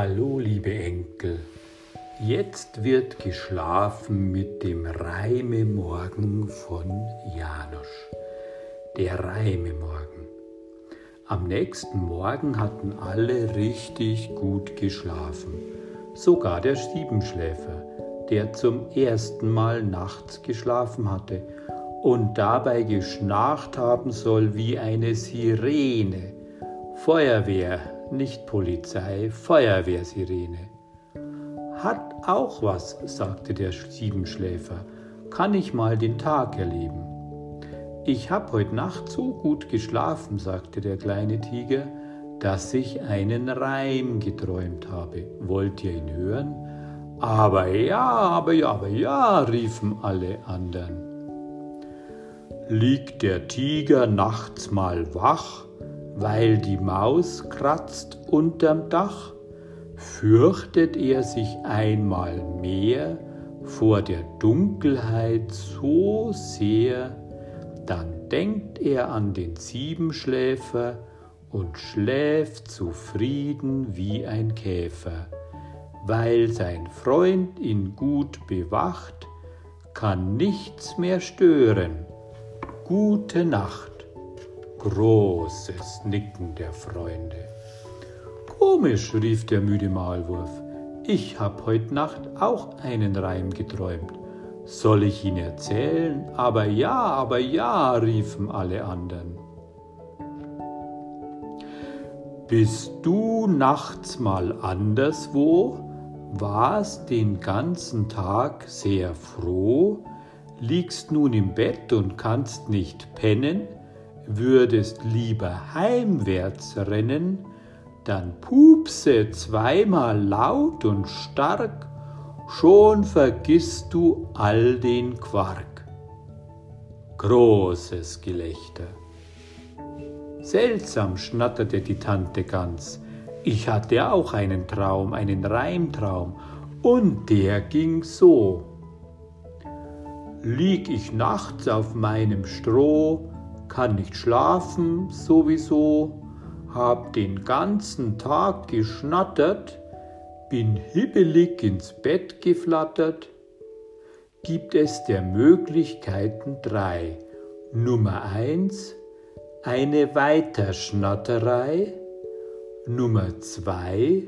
Hallo, liebe Enkel. Jetzt wird geschlafen mit dem Reimemorgen von Janusz. Der Reimemorgen. Am nächsten Morgen hatten alle richtig gut geschlafen. Sogar der Siebenschläfer, der zum ersten Mal nachts geschlafen hatte und dabei geschnarcht haben soll wie eine Sirene. Feuerwehr, nicht Polizei, Feuerwehrsirene. Hat auch was, sagte der Siebenschläfer. Kann ich mal den Tag erleben? Ich hab heut Nacht so gut geschlafen, sagte der kleine Tiger, dass ich einen Reim geträumt habe. Wollt ihr ihn hören? Aber ja, aber ja, aber ja, riefen alle anderen. Liegt der Tiger nachts mal wach, weil die Maus kratzt unterm Dach? Fürchtet er sich einmal mehr vor der Dunkelheit so sehr, dann denkt er an den Siebenschläfer und schläft zufrieden wie ein Käfer. Weil sein Freund ihn gut bewacht, kann nichts mehr stören. Gute Nacht. Großes Nicken der Freunde. Komisch, rief der müde Maulwurf. Ich hab heut Nacht auch einen Reim geträumt. Soll ich ihn erzählen? Aber ja, aber ja, riefen alle anderen. Bist du nachts mal anderswo, warst den ganzen Tag sehr froh, liegst nun im Bett und kannst nicht pennen, würdest lieber heimwärts rennen, dann pupse zweimal laut und stark, schon vergisst du all den Quark. Großes Gelächter. Seltsam schnatterte die Tante Gans. Ich hatte auch einen Traum, einen Reimtraum, und der ging so. Lieg ich nachts auf meinem Stroh, kann nicht schlafen sowieso, hab den ganzen Tag geschnattert, bin hibbelig ins Bett geflattert, gibt es der Möglichkeiten drei. Nummer eins eine Weiterschnatterei. Nummer zwei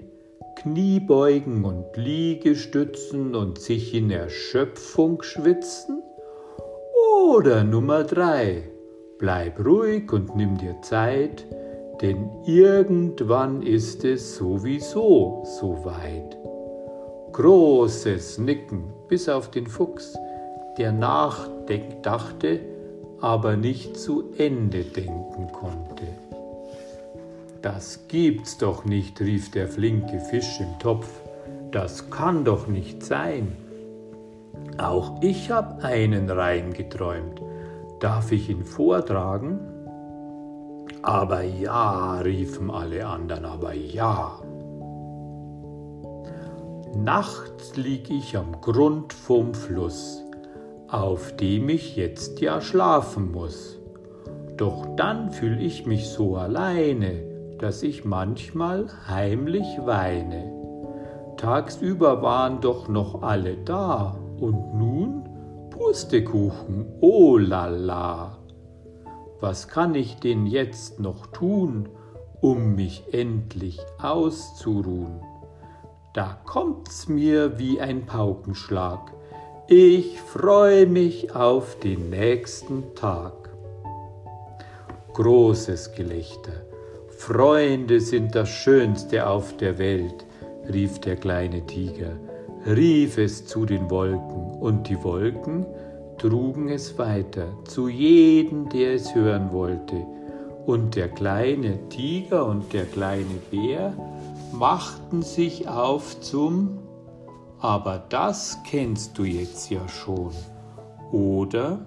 Kniebeugen und Liegestützen und sich in Erschöpfung schwitzen. Oder Nummer drei bleib ruhig und nimm dir Zeit, denn irgendwann ist es sowieso soweit. Großes Nicken bis auf den Fuchs, der nachdachte, aber nicht zu Ende denken konnte. Das gibt's doch nicht, rief der flinke Fisch im Topf. Das kann doch nicht sein. Auch ich hab einen Reim geträumt. Darf ich ihn vortragen? Aber ja, riefen alle anderen, aber ja. Nachts lieg ich am Grund vom Fluss, auf dem ich jetzt ja schlafen muss. Doch dann fühl ich mich so alleine, dass ich manchmal heimlich weine. Tagsüber waren doch noch alle da und nun Pustekuchen, oh la la. Was kann ich denn jetzt noch tun, um mich endlich auszuruhen? Da kommt's mir wie ein Paukenschlag. Ich freu mich auf den nächsten Tag. Großes Gelächter. Freunde sind das Schönste auf der Welt, rief der kleine Tiger, rief es zu den Wolken, und die Wolken trugen es weiter zu jedem, der es hören wollte. Und der kleine Tiger und der kleine Bär machten sich auf zum Aber das kennst du jetzt ja schon, oder?